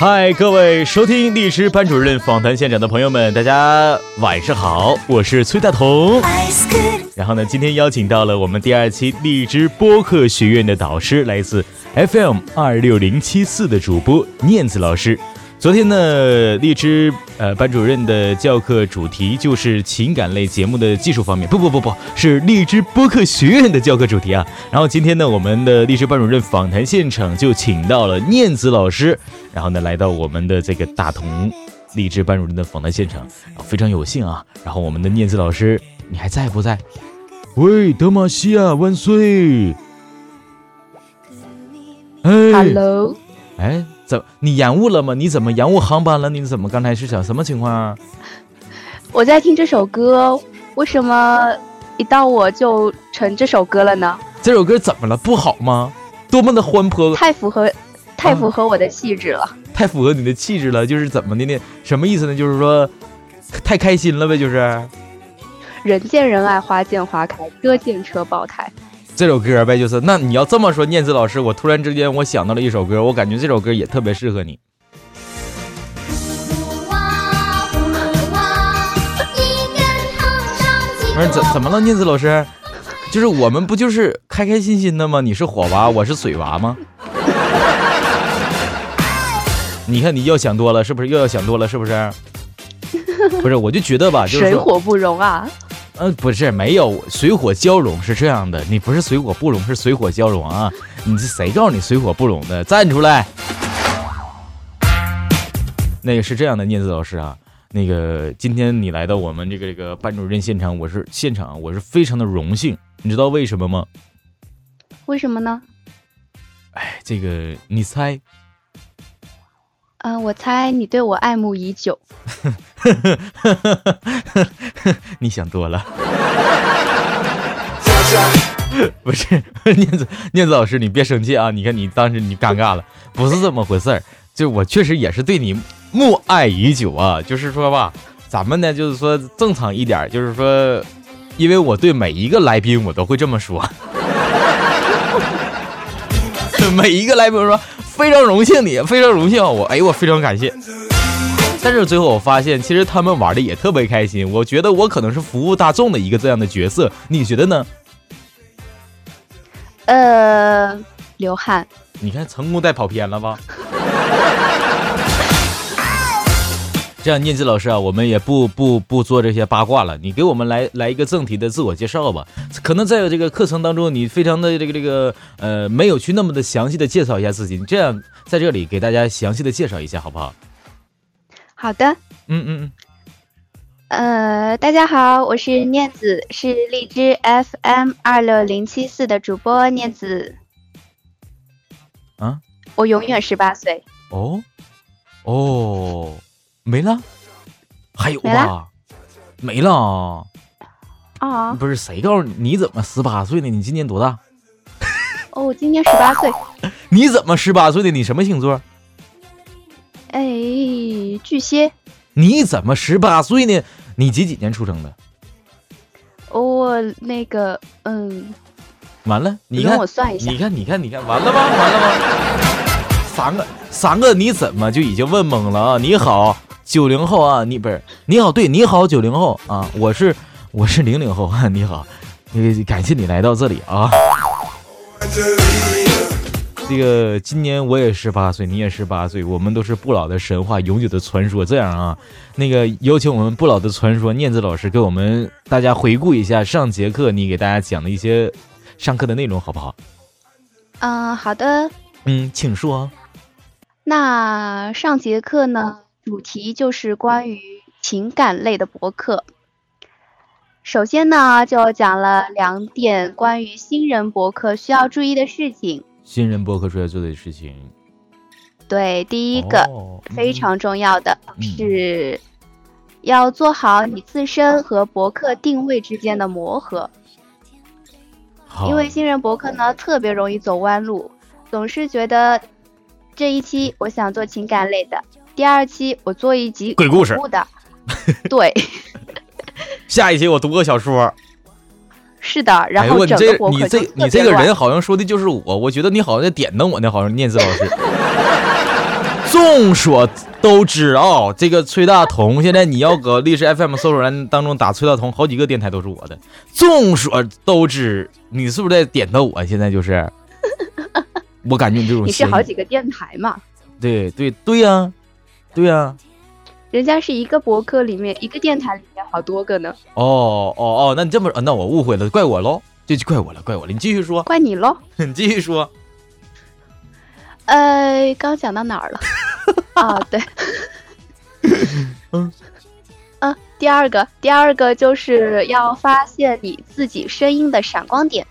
嗨，各位收听荔枝班主任访谈现场的朋友们，大家晚上好，我是崔大同。然后呢，今天邀请到了我们第二期荔枝播客学院的导师，来自。FM 二六零七四的主播念子老师，昨天呢，荔枝呃班主任的教课主题就是情感类节目的技术方面，不不不不是荔枝播客学院的教课主题啊。然后今天呢，我们的荔枝班主任访谈现场就请到了念子老师，然后呢来到我们的这个大同荔枝班主任的访谈现场，非常有幸啊。然后我们的念子老师，你还在不在？喂，德玛西亚万岁！Hello，哎，怎你延误了吗？你怎么延误航班了？你怎么刚才是想什么情况啊？我在听这首歌，为什么一到我就成这首歌了呢？这首歌怎么了？不好吗？多么的欢泼，太符合，太符合我的气质了，太符合你的气质了。就是怎么的呢？什么意思呢？就是说太开心了呗，就是人见人爱，花见花开，车见车爆胎。这首歌呗，就是那你要这么说，念子老师，我突然之间我想到了一首歌，我感觉这首歌也特别适合你。不是怎怎么了，念子老师？就是我们不就是开开心心的吗？你是火娃，我是水娃吗？你看你又想多了，是不是又要想多了？是不是？不是，我就觉得吧，就是水火不容啊。嗯，不是，没有水火交融是这样的，你不是水火不容，是水火交融啊！你这谁告诉你水火不容的？站出来！那个是这样的，念子老师啊，那个今天你来到我们这个这个班主任现场，我是现场，我是非常的荣幸，你知道为什么吗？为什么呢？哎，这个你猜。嗯，我猜你对我爱慕已久。你想多了。不是 念子念子老师，你别生气啊！你看你当时你尴尬了，不是这么回事儿。就我确实也是对你慕爱已久啊。就是说吧，咱们呢就是说正常一点，就是说，因为我对每一个来宾我都会这么说。每一个来宾说。非常荣幸你，非常荣幸我，哎，我非常感谢。但是最后我发现，其实他们玩的也特别开心。我觉得我可能是服务大众的一个这样的角色，你觉得呢？呃，流汗。你看，成功带跑偏了吧？这样，念子老师啊，我们也不不不做这些八卦了。你给我们来来一个正题的自我介绍吧。可能在这个课程当中，你非常的这个这个呃，没有去那么的详细的介绍一下自己。你这样在这里给大家详细的介绍一下，好不好？好的。嗯嗯嗯。呃，大家好，我是念子，是荔枝 FM 二六零七四的主播念子。啊？我永远十八岁。哦。哦。没了，还有吧？没了啊！不是谁告诉你？你怎么十八岁呢？你今年多大？哦，我今年十八岁。你怎么十八岁的？你什么星座？哎，巨蟹。你怎么十八岁呢？你几几年出生的？我那个，嗯。完了，你看我算一下。你看，你看，你看，完了吧？完了吧？三个，三个，你怎么就已经问懵了啊？你好。九零后啊，你不是你好，对你好，九零后啊，我是我是零零后啊，你好，那个感谢你来到这里啊。这个今年我也十八岁，你也十八岁，我们都是不老的神话，永久的传说。这样啊，那个有请我们不老的传说念子老师给我们大家回顾一下上节课你给大家讲的一些上课的内容，好不好？嗯，好的。嗯，请说。那上节课呢？主题就是关于情感类的博客。首先呢，就讲了两点关于新人博客需要注意的事情。新人博客出来做的事情，对，第一个非常重要的是，要做好你自身和博客定位之间的磨合。因为新人博客呢，特别容易走弯路，总是觉得这一期我想做情感类的，第二期我做一集鬼故事。的，对。下一期我读个小说，是的，然后整个博客你这你这个人好像说的就是我，我觉得你好像在点灯我呢，好像念慈老师。众所周知啊，这个崔大同现在你要搁历史 FM 搜索栏当中打崔大同，好几个电台都是我的。众所周知，你是不是在点到我？现在就是，我感觉你这种你是好几个电台嘛？对对对呀，对呀。人家是一个博客里面，一个电台里面好多个呢。哦哦哦，那你这么，那我误会了，怪我喽，这就怪我了，怪我了。你继续说，怪你喽，你继续说。呃，刚讲到哪儿了？啊，对，嗯，嗯，第二个，第二个就是要发现你自己声音的闪光点，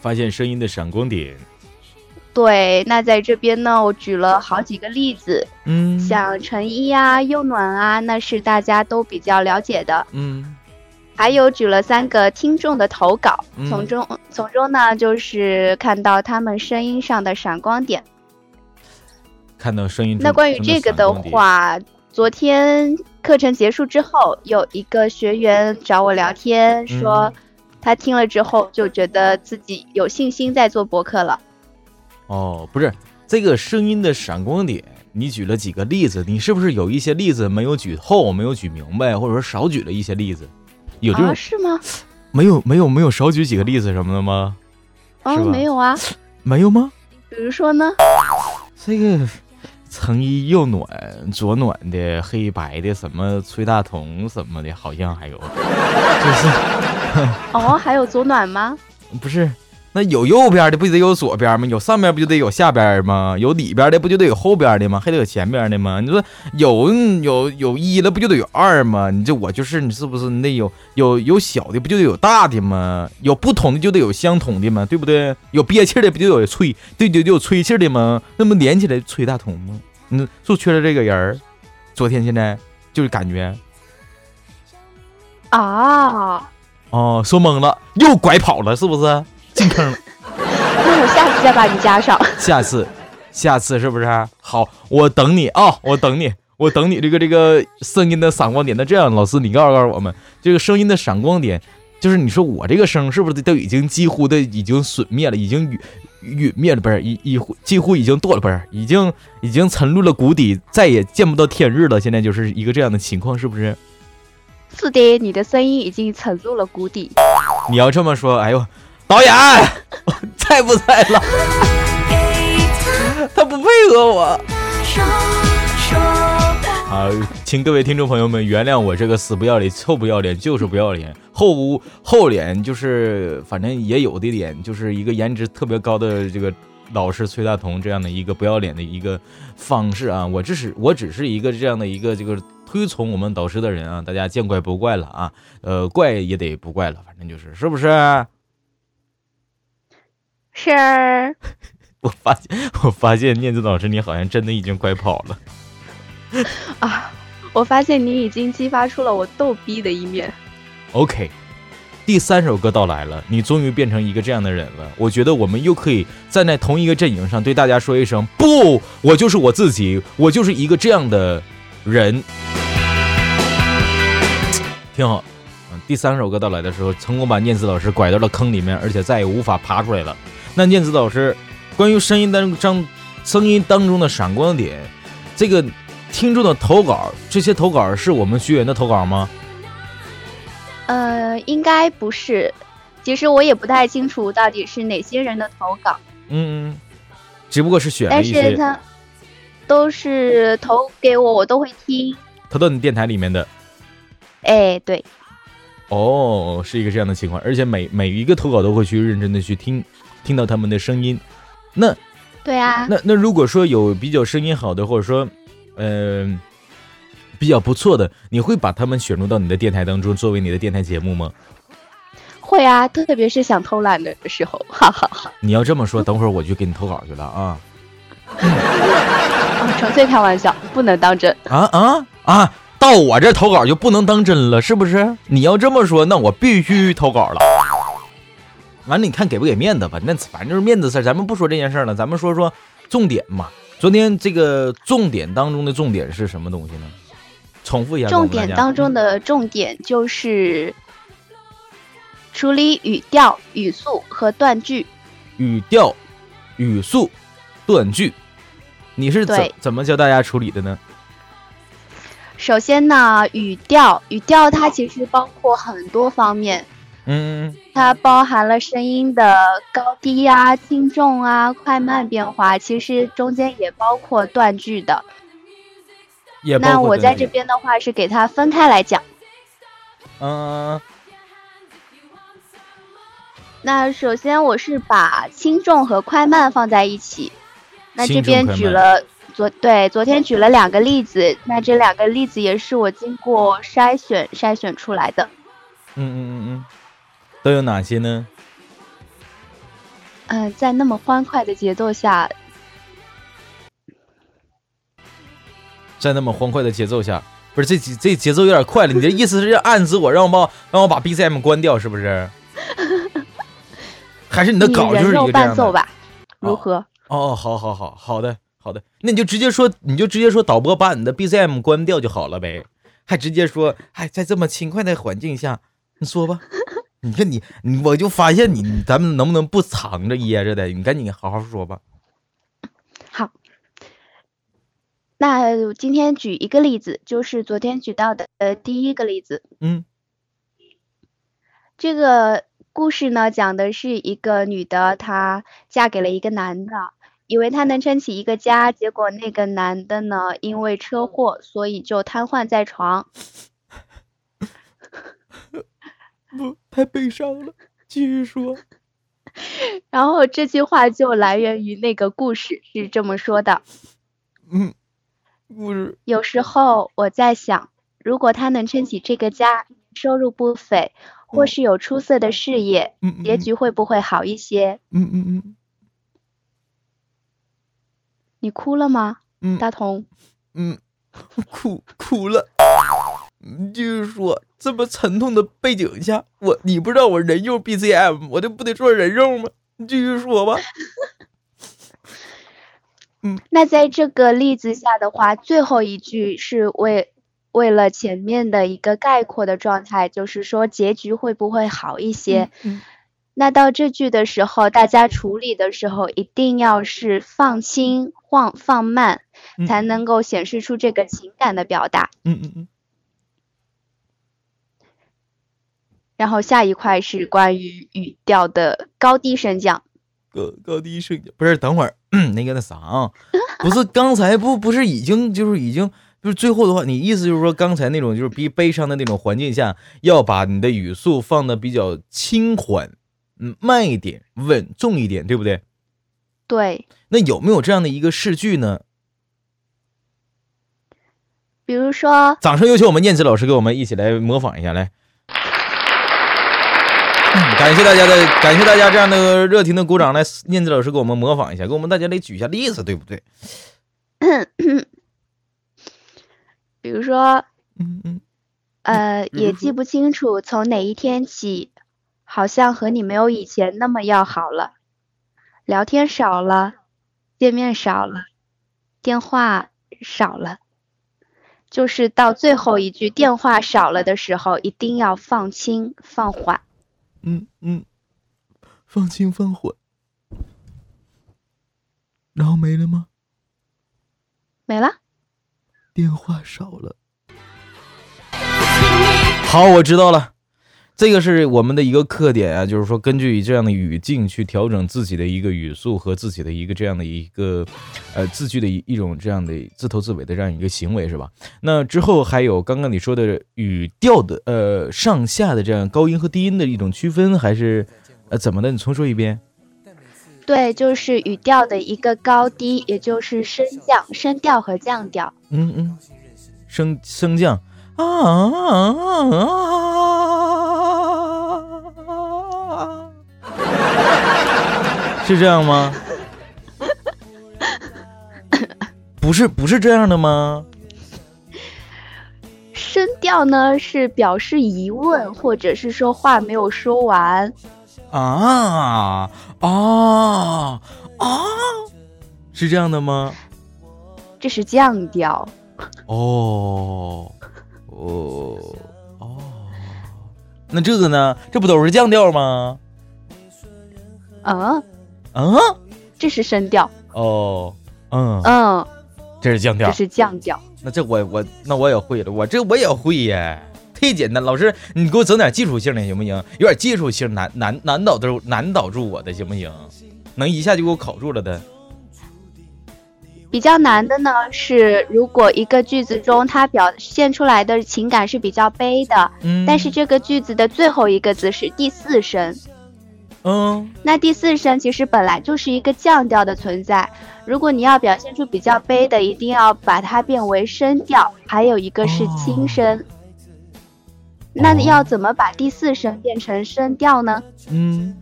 发现声音的闪光点。对，那在这边呢，我举了好几个例子，嗯，像成衣啊、幼暖啊，那是大家都比较了解的，嗯，还有举了三个听众的投稿，从中从中呢，就是看到他们声音上的闪光点，看到声音。那关于这个的话，昨天课程结束之后，有一个学员找我聊天，说他听了之后就觉得自己有信心在做博客了。哦，不是这个声音的闪光点，你举了几个例子？你是不是有一些例子没有举透，没有举明白，或者说少举了一些例子？有这种是吗？没有，没有，没有少举几个例子什么的吗？啊，没有啊，没有吗？比如说呢？这个层衣又暖，左暖的，黑白的，什么崔大同什么的，好像还有，就是哦，还有左暖吗？不是。那有右边的不就得有左边吗？有上边不就得有下边吗？有里边的不就得有后边的吗？还得有前边的吗？你说有有有一了不就得有二吗？你这我就是你是不是？你得有有有小的不就得有大的吗？有不同的就得有相同的吗？对不对？有憋气的不就有吹对对就有吹气的吗？那不连起来吹大同吗？嗯，就缺了这个人儿。昨天现在就是感觉啊哦，说懵了，又拐跑了，是不是？进坑了，那我下次再把你加上。下次，下次是不是？好，我等你啊，我等你，我等你这个这个声音的闪光点。那这样，老师你告诉告诉我们，这个声音的闪光点，就是你说我这个声是不是都已经几乎的已经损灭了，已经陨陨灭了，不是已已几乎已经堕了，不是已经已经沉入了谷底，再也见不到天日了。现在就是一个这样的情况，是不是？是的，你的声音已经沉入了谷底。你要这么说，哎呦。导演 在不在了？他不配合我。好，请各位听众朋友们原谅我这个死不要脸、臭不要脸，就是不要脸，厚厚脸就是反正也有的脸，就是一个颜值特别高的这个老师崔大同这样的一个不要脸的一个方式啊。我只是我只是一个这样的一个这个推崇我们导师的人啊，大家见怪不怪了啊。呃，怪也得不怪了，反正就是是不是？是，我发现，我发现念子老师，你好像真的已经快跑了。啊，我发现你已经激发出了我逗逼的一面。OK，第三首歌到来了，你终于变成一个这样的人了。我觉得我们又可以站在同一个阵营上，对大家说一声：不，我就是我自己，我就是一个这样的人。挺好。嗯，第三首歌到来的时候，成功把念子老师拐到了坑里面，而且再也无法爬出来了。那念子老师，关于声音当中声音当中的闪光点，这个听众的投稿，这些投稿是我们学员的投稿吗？呃，应该不是。其实我也不太清楚到底是哪些人的投稿。嗯，只不过是选了一些。但是他都是投给我，我都会听。投到你电台里面的。哎，对。哦，是一个这样的情况，而且每每一个投稿都会去认真的去听。听到他们的声音，那，对啊，那那如果说有比较声音好的，或者说，嗯，比较不错的，你会把他们选入到你的电台当中，作为你的电台节目吗？会啊，特别是想偷懒的时候，哈哈哈。你要这么说，等会儿我就给你投稿去了啊。纯粹开玩笑，不能当真。啊啊啊！到我这投稿就不能当真了，是不是？你要这么说，那我必须投稿了。完了，你看给不给面子吧？那反正就是面子事儿，咱们不说这件事儿了，咱们说说重点嘛。昨天这个重点当中的重点是什么东西呢？重复一下。重点当中的重点就是处理语调、语速和断句。语调、语速、断句，你是怎怎么教大家处理的呢？首先呢，语调，语调它其实包括很多方面，嗯，它包含了声音的高低啊、轻重啊、快慢变化，其实中间也包括断句的。也那我在这边的话是给它分开来讲。嗯。那首先我是把轻重和快慢放在一起，那这边举了。昨对昨天举了两个例子，那这两个例子也是我经过筛选筛选出来的。嗯嗯嗯嗯，都有哪些呢？嗯，在那么欢快的节奏下，在那么欢快的节奏下，不是这这节奏有点快了。你的意思是暗示我让我把让我把 BGM 关掉，是不是？还是你的稿就是一个伴奏吧？如何？哦，好好好好的。好的，那你就直接说，你就直接说导播把你的 BGM 关掉就好了呗，还直接说，哎，在这么轻快的环境下，你说吧，你看你，你我就发现你，咱们能不能不藏着掖着的？你赶紧好好说吧。好，那今天举一个例子，就是昨天举到的呃第一个例子。嗯，这个故事呢，讲的是一个女的，她嫁给了一个男的。以为他能撑起一个家，结果那个男的呢，因为车祸，所以就瘫痪在床。不，太悲伤了。继续说。然后这句话就来源于那个故事，是这么说的。嗯，故事。有时候我在想，如果他能撑起这个家，收入不菲，或是有出色的事业，嗯结局会不会好一些？嗯嗯嗯。你哭了吗？嗯，大同。嗯，哭哭了。就是说，这么沉痛的背景下，我你不知道我人肉 BGM，我就不得做人肉吗？你继续说吧。嗯，那在这个例子下的话，最后一句是为为了前面的一个概括的状态，就是说结局会不会好一些？嗯。那到这句的时候，大家处理的时候一定要是放轻、放放慢，才能够显示出这个情感的表达。嗯嗯嗯。然后下一块是关于语调的高低升降。高高低升降不是？等会儿 那个那啥啊，不是刚才不不是已经就是已经就是最后的话，你意思就是说刚才那种就是比悲伤的那种环境下，要把你的语速放的比较轻缓。嗯，慢一点，稳重一点，对不对？对。那有没有这样的一个试句呢？比如说，掌声有请我们念慈老师给我们一起来模仿一下，来。感谢大家的，感谢大家这样的热情的鼓掌，来，念子老师给我们模仿一下，给我们大家来举一下例子，对不对？比如说，嗯嗯，呃，也记不清楚从哪一天起。好像和你没有以前那么要好了，聊天少了，见面少了，电话少了，就是到最后一句电话少了的时候，一定要放轻放缓。嗯嗯，放心放缓，然后没了吗？没了。电话少了。好，我知道了。这个是我们的一个特点啊，就是说根据这样的语境去调整自己的一个语速和自己的一个这样的一个呃字句的一一种这样的自头自尾的这样一个行为是吧？那之后还有刚刚你说的语调的呃上下的这样高音和低音的一种区分，还是呃怎么的？你重说一遍。对，就是语调的一个高低，也就是升降、升调和降调。嗯嗯，升升降啊啊啊！是这样吗？不是，不是这样的吗？声调呢是表示疑问，或者是说话没有说完。啊啊啊！是这样的吗？这是降调。哦哦哦，那这个呢？这不都是降调吗？嗯嗯，这是声调。哦，嗯嗯，这是降调。这是降调。那这我我那我也会了，我这我也会耶，忒简单。老师，你给我整点技术性的行不行？有点技术性难难难倒住难倒住我的行不行？能一下就给我考住了的。比较难的呢是，如果一个句子中它表现出来的情感是比较悲的，嗯，但是这个句子的最后一个字是第四声，嗯，那第四声其实本来就是一个降调的存在。如果你要表现出比较悲的，一定要把它变为声调，还有一个是轻声。那要怎么把第四声变成声调呢？嗯，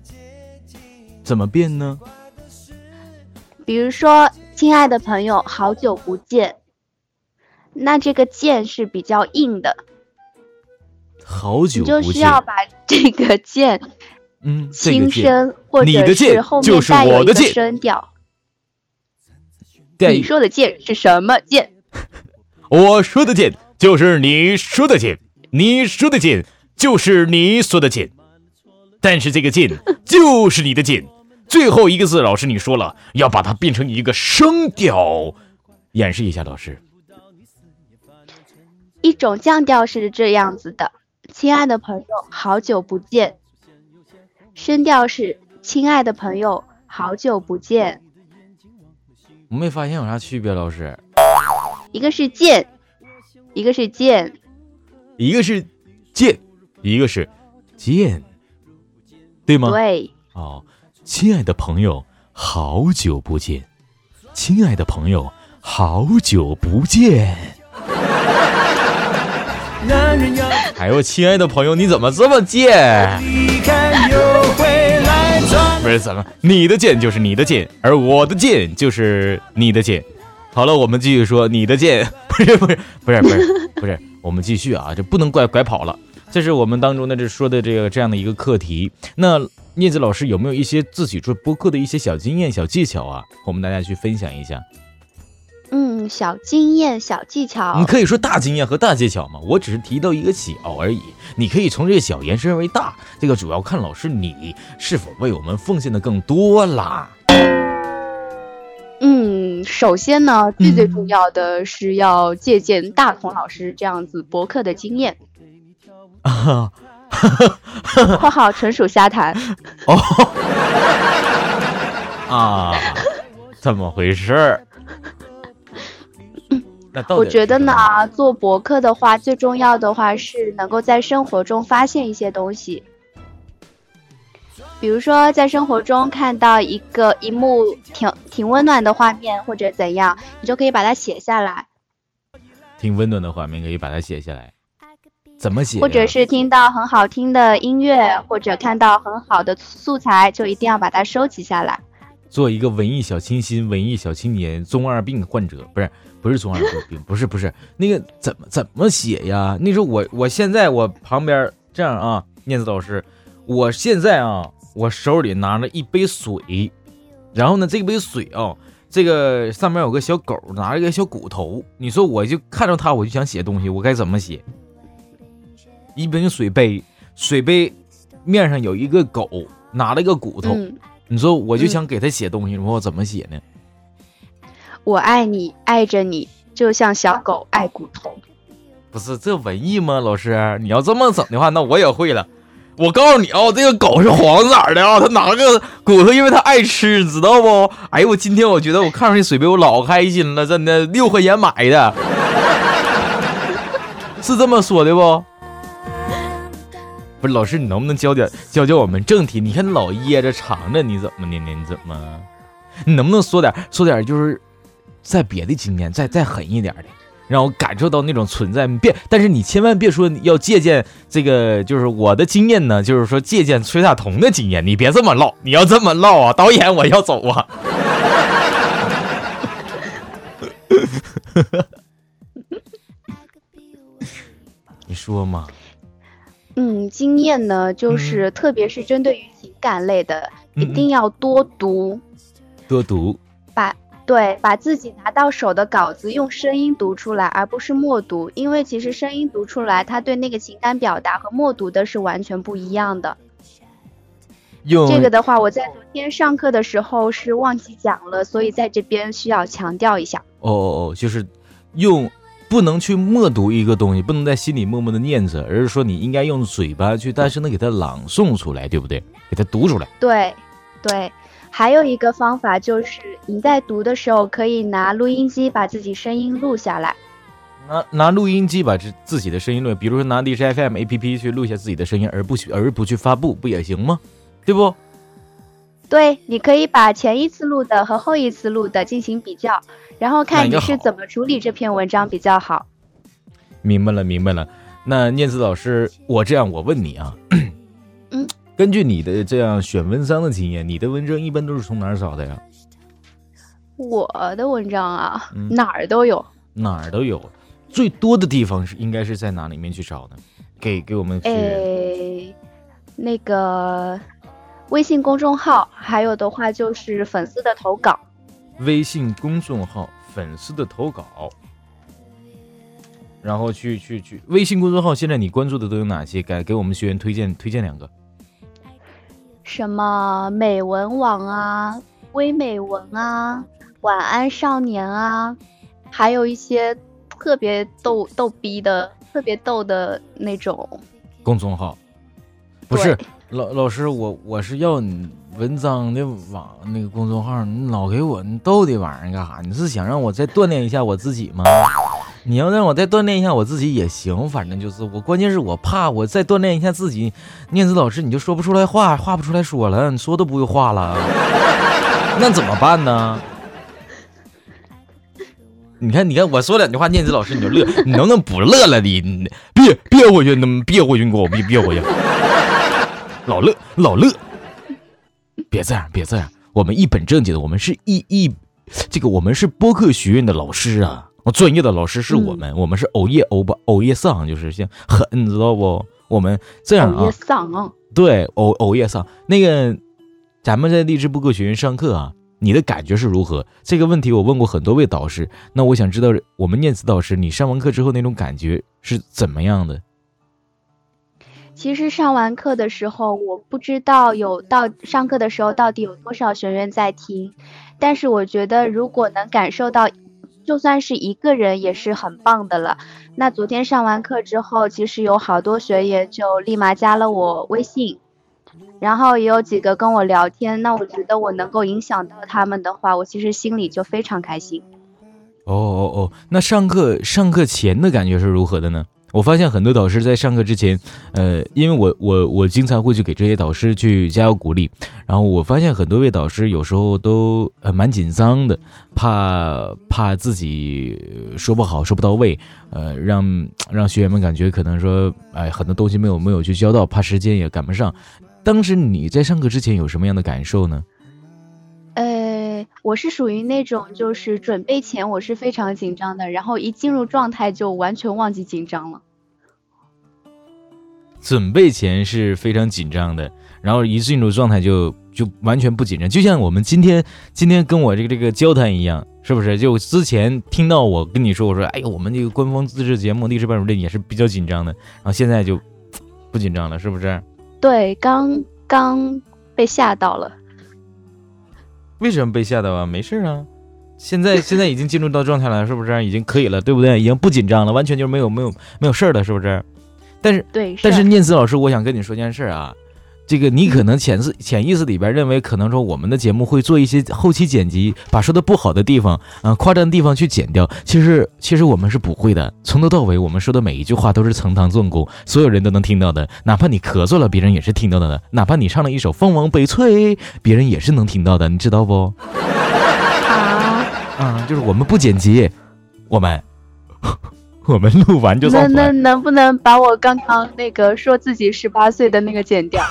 怎么变呢？比如说，亲爱的朋友，好久不见。那这个“见”是比较硬的，好久不见，就需要把这个“见”嗯轻声，或者是后面带有一个声调。你说的“剑”是什么“剑 ”？我说的“剑”就是你说的“剑”，你说的“剑”就是你说的“剑”，但是这个“剑”就是你的“剑”。最后一个字，老师你说了要把它变成一个声调，演示一下，老师。一种降调是这样子的：“亲爱的朋友，好久不见。”声调是“亲爱的朋友，好久不见。”我没发现有啥区别，老师。一个是见，一个是见，一个是见，一个是见，对吗？对。哦，亲爱的朋友，好久不见。亲爱的朋友，好久不见。哎呦，亲爱的朋友，你怎么这么贱？不是怎么，你的剑就是你的剑，而我的剑就是你的剑。好了，我们继续说你的剑，不是不是不是不是不是，我们继续啊，就不能拐拐跑了。这是我们当中的这说的这个这样的一个课题。那聂子老师有没有一些自己做播客的一些小经验、小技巧啊？我们大家去分享一下。嗯，小经验、小技巧，你可以说大经验和大技巧嘛。我只是提到一个小而已，你可以从这个小延伸为大。这个主要看老师你是否为我们奉献的更多啦。嗯，首先呢，最最重要的是要借鉴大同老师这样子博客的经验。啊，括号纯属瞎谈。哦，啊，怎么回事？我觉得呢，做博客的话，最重要的话是能够在生活中发现一些东西。比如说，在生活中看到一个一幕挺挺温暖的画面，或者怎样，你就可以把它写下来。挺温暖的画面可以把它写下来，怎么写？或者是听到很好听的音乐，或者看到很好的素材，就一定要把它收集下来。做一个文艺小清新、文艺小青年、中二病患者，不是。不是中二病，不是不是那个怎么怎么写呀？那时候我我现在我旁边这样啊，念子老师，我现在啊，我手里拿着一杯水，然后呢，这杯水啊，这个上面有个小狗，拿着个小骨头，你说我就看着它，我就想写东西，我该怎么写？一杯水杯，水杯面上有一个狗，拿了一个骨头，你说我就想给他写东西，你说我怎么写呢？我爱你，爱着你，就像小狗爱骨头。不是这文艺吗？老师，你要这么整的话，那我也会了。我告诉你啊，这个狗是黄色的啊，它拿个骨头，因为它爱吃，知道不？哎呦，我今天我觉得我看上这水杯，我老开心了，真的，六块钱买的，是这么说的不？不是，老师，你能不能教点教教我们正题？你看老掖着藏着，你怎么的呢？你怎么？你能不能说点说点就是？在别的经验，再再狠一点的，让我感受到那种存在。别，但是你千万别说要借鉴这个，就是我的经验呢，就是说借鉴崔大同的经验。你别这么唠，你要这么唠啊，导演我要走啊。你说嘛？嗯，经验呢，就是特别是针对于情感类的，一定要多读，多读，把对把自己拿到手的稿子用声音读出来，而不是默读，因为其实声音读出来，它对那个情感表达和默读的是完全不一样的。用这个的话，我在昨天上课的时候是忘记讲了，所以在这边需要强调一下。哦哦哦，就是用。不能去默读一个东西，不能在心里默默的念着，而是说你应该用嘴巴去大声的给它朗诵出来，对不对？给它读出来。对，对。还有一个方法就是你在读的时候可以拿录音机把自己声音录下来。拿拿录音机把自自己的声音录，比如说拿荔枝 FM APP 去录下自己的声音，而不去而不去发布，不也行吗？对不？对，你可以把前一次录的和后一次录的进行比较。然后看你是怎么处理这篇文章比较好。明白了，明白了。那念慈老师，我这样我问你啊，嗯，根据你的这样选文章的经验，你的文章一般都是从哪儿找的呀？我的文章啊，哪儿都有，哪儿都有。最多的地方是应该是在哪里面去找呢？给给我们诶，那个微信公众号，还有的话就是粉丝的投稿。微信公众号粉丝的投稿，然后去去去微信公众号，现在你关注的都有哪些？给给我们学员推荐推荐两个。什么美文网啊，微美文啊，晚安少年啊，还有一些特别逗逗逼的、特别逗的那种公众号。不是老老师，我我是要你。文章的网那个公众号，你老给我你逗的玩意儿干啥？你是想让我再锻炼一下我自己吗？你要让我再锻炼一下我自己也行，反正就是我，关键是我怕我再锻炼一下自己。念子老师，你就说不出来话，话不出来说了，你说都不会话了，那怎么办呢？你看，你看，我说两句话，念子老师你就乐，你能不能不乐了？你别别回去，能别回去，你给我别别回去，老乐老乐。别这样，别这样，我们一本正经的，我们是一一，这个我们是播客学院的老师啊，专业的老师是我们，我们是熬夜熬吧，熬夜上就是像很，你知道不？我们这样啊，上啊，对，熬熬夜上。那个，咱们在励志播客学院上课啊，你的感觉是如何？这个问题我问过很多位导师，那我想知道我们念慈导师，你上完课之后那种感觉是怎么样的？其实上完课的时候，我不知道有到上课的时候到底有多少学员在听，但是我觉得如果能感受到，就算是一个人也是很棒的了。那昨天上完课之后，其实有好多学员就立马加了我微信，然后也有几个跟我聊天。那我觉得我能够影响到他们的话，我其实心里就非常开心。哦哦哦，那上课上课前的感觉是如何的呢？我发现很多导师在上课之前，呃，因为我我我经常会去给这些导师去加油鼓励，然后我发现很多位导师有时候都呃蛮紧张的，怕怕自己说不好说不到位，呃，让让学员们感觉可能说哎很多东西没有没有去教到，怕时间也赶不上。当时你在上课之前有什么样的感受呢？呃，我是属于那种就是准备前我是非常紧张的，然后一进入状态就完全忘记紧张了。准备前是非常紧张的，然后一进入状态就就完全不紧张，就像我们今天今天跟我这个这个交谈一样，是不是？就之前听到我跟你说，我说哎呀，我们这个官方自制节目《历史班主任》也是比较紧张的，然后现在就 不紧张了，是不是？对，刚刚被吓到了。为什么被吓到啊？没事啊，现在 现在已经进入到状态了，是不是？已经可以了，对不对？已经不紧张了，完全就是没有没有没有事儿了，是不是？但是对，但是念慈老师，我想跟你说件事啊。这个你可能潜意潜意识里边认为，可能说我们的节目会做一些后期剪辑，把说的不好的地方，嗯，夸张的地方去剪掉。其实其实我们是不会的，从头到尾我们说的每一句话都是呈堂证供，所有人都能听到的。哪怕你咳嗽了，别人也是听到的；哪怕你唱了一首《凤凰悲催》，别人也是能听到的，你知道不？啊啊，就是我们不剪辑，我们我们录完就能能能不能把我刚刚那个说自己十八岁的那个剪掉？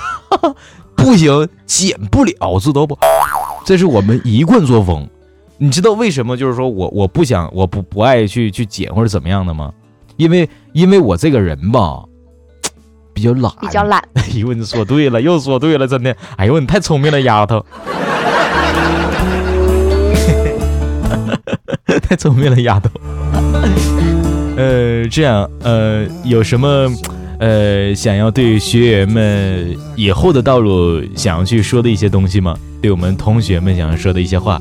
不行，剪不了，知道不？这是我们一贯作风。你知道为什么？就是说我我不想，我不不爱去去剪或者怎么样的吗？因为因为我这个人吧，比较懒，比较懒。哎呦，你说对了，又说对了，真的。哎呦，你太聪明了，丫头。太聪明了，丫头。呃，这样，呃，有什么，呃，想要对学员们以后的道路想要去说的一些东西吗？对我们同学们想要说的一些话？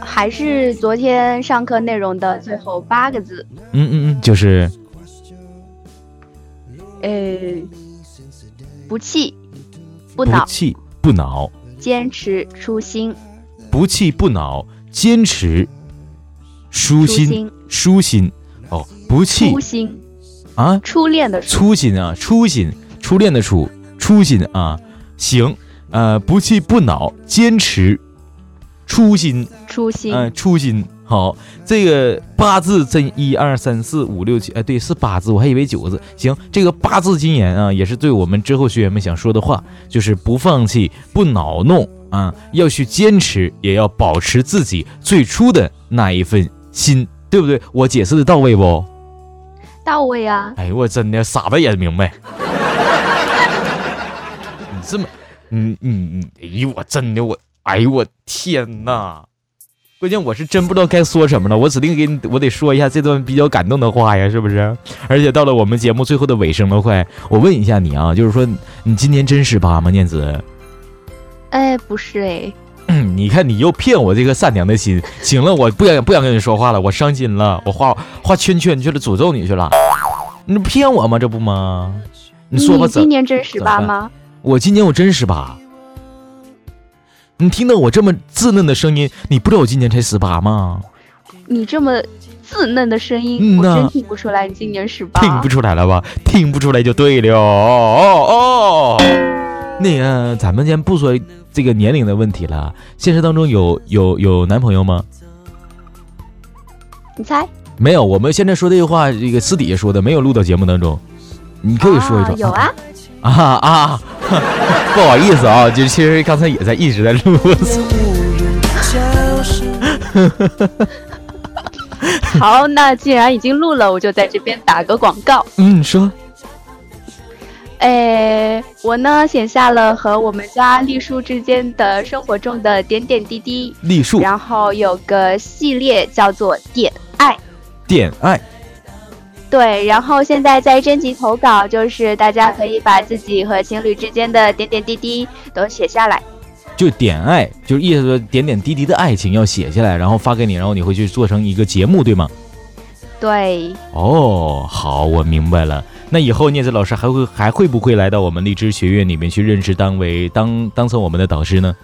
还是昨天上课内容的最后八个字。嗯嗯嗯，就是，呃，不气不恼，不气不恼，坚持初心，不气不恼，坚持初心，初心，哦，不弃。初心。啊，初恋的初。心啊，初心，初恋的初，初心啊，行，呃，不气不恼，坚持。初心，初心，嗯，初心。好。这个八字真一二三四五六七，哎，对，是八字，我还以为九个字。行，这个八字金言啊，也是对我们之后学员们想说的话，就是不放弃，不恼怒啊，要去坚持，也要保持自己最初的那一份心，对不对？我解释的到位不？到位啊！哎呦，我真的傻子也明白。你这么，嗯嗯嗯，哎呦，我真的我。哎呦我天哪！关键我是真不知道该说什么了，我指定给你，我得说一下这段比较感动的话呀，是不是？而且到了我们节目最后的尾声了，快，我问一下你啊，就是说你今年真十八吗，念子？哎，不是哎。你看你又骗我这个善良的心。行了，我不想不想跟你说话了，我伤心了，我画画圈圈去了，诅咒你去了。你骗我吗？这不吗？你说吧，今年真十八吗？我今年我真十八。你听到我这么稚嫩的声音，你不知道我今年才十八吗？你这么稚嫩的声音，我真听不出来你今年十八。听不出来了吧？听不出来就对了。哦哦哦。那个，咱们先不说这个年龄的问题了。现实当中有有有男朋友吗？你猜？没有。我们现在说这句话，这个私底下说的，没有录到节目当中。你可以说一说。有啊。啊 啊！不好意思啊，就其实刚才也在一直在录。好，那既然已经录了，我就在这边打个广告。嗯，说。哎，我呢写下了和我们家栗树之间的生活中的点点滴滴。栗树。然后有个系列叫做“点爱”。点爱。对，然后现在在征集投稿，就是大家可以把自己和情侣之间的点点滴滴都写下来，就点爱，就是意思说点点滴滴的爱情要写下来，然后发给你，然后你会去做成一个节目，对吗？对。哦，好，我明白了。那以后聂子老师还会还会不会来到我们荔枝学院里面去任职，当为当当成我们的导师呢？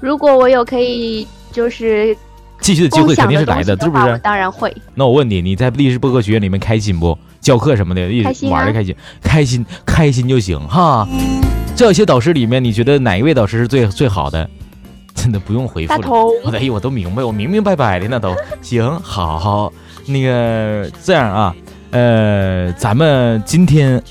如果我有可以，就是。继续的机会肯定是来的，是不是？当然会。那我问你，你在励志播客学院里面开心不？教课什么的，一直玩的开心，开心开心就行哈。这些导师里面，你觉得哪一位导师是最最好的？真的不用回复了。哎呦，我都明白，我明明白白的那都行。好，好，那个这样啊，呃，咱们今天。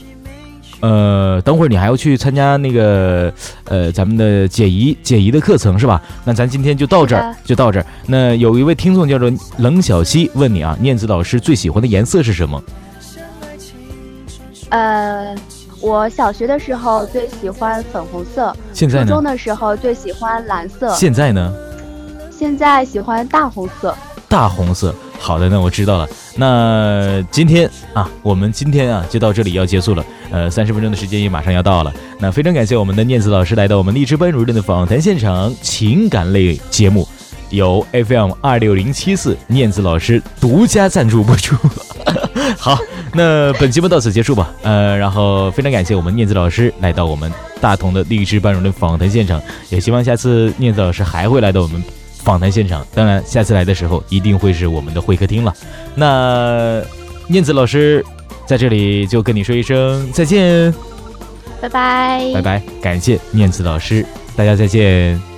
呃，等会儿你还要去参加那个呃咱们的解疑解疑的课程是吧？那咱今天就到这儿，就到这儿。那有一位听众叫做冷小溪问你啊，念子老师最喜欢的颜色是什么？呃，我小学的时候最喜欢粉红色，现在呢？初中的时候最喜欢蓝色，现在呢？现在喜欢大红色。大红色。好的，那我知道了。那今天啊，我们今天啊就到这里要结束了。呃，三十分钟的时间也马上要到了。那非常感谢我们的念子老师来到我们励志班主任的访谈现场，情感类节目由 FM 二六零七四念子老师独家赞助播出。好，那本节目到此结束吧。呃，然后非常感谢我们念子老师来到我们大同的励志班主任访谈现场，也希望下次念子老师还会来到我们。访谈现场，当然下次来的时候一定会是我们的会客厅了。那念子老师在这里就跟你说一声再见，拜拜，拜拜，感谢念子老师，大家再见。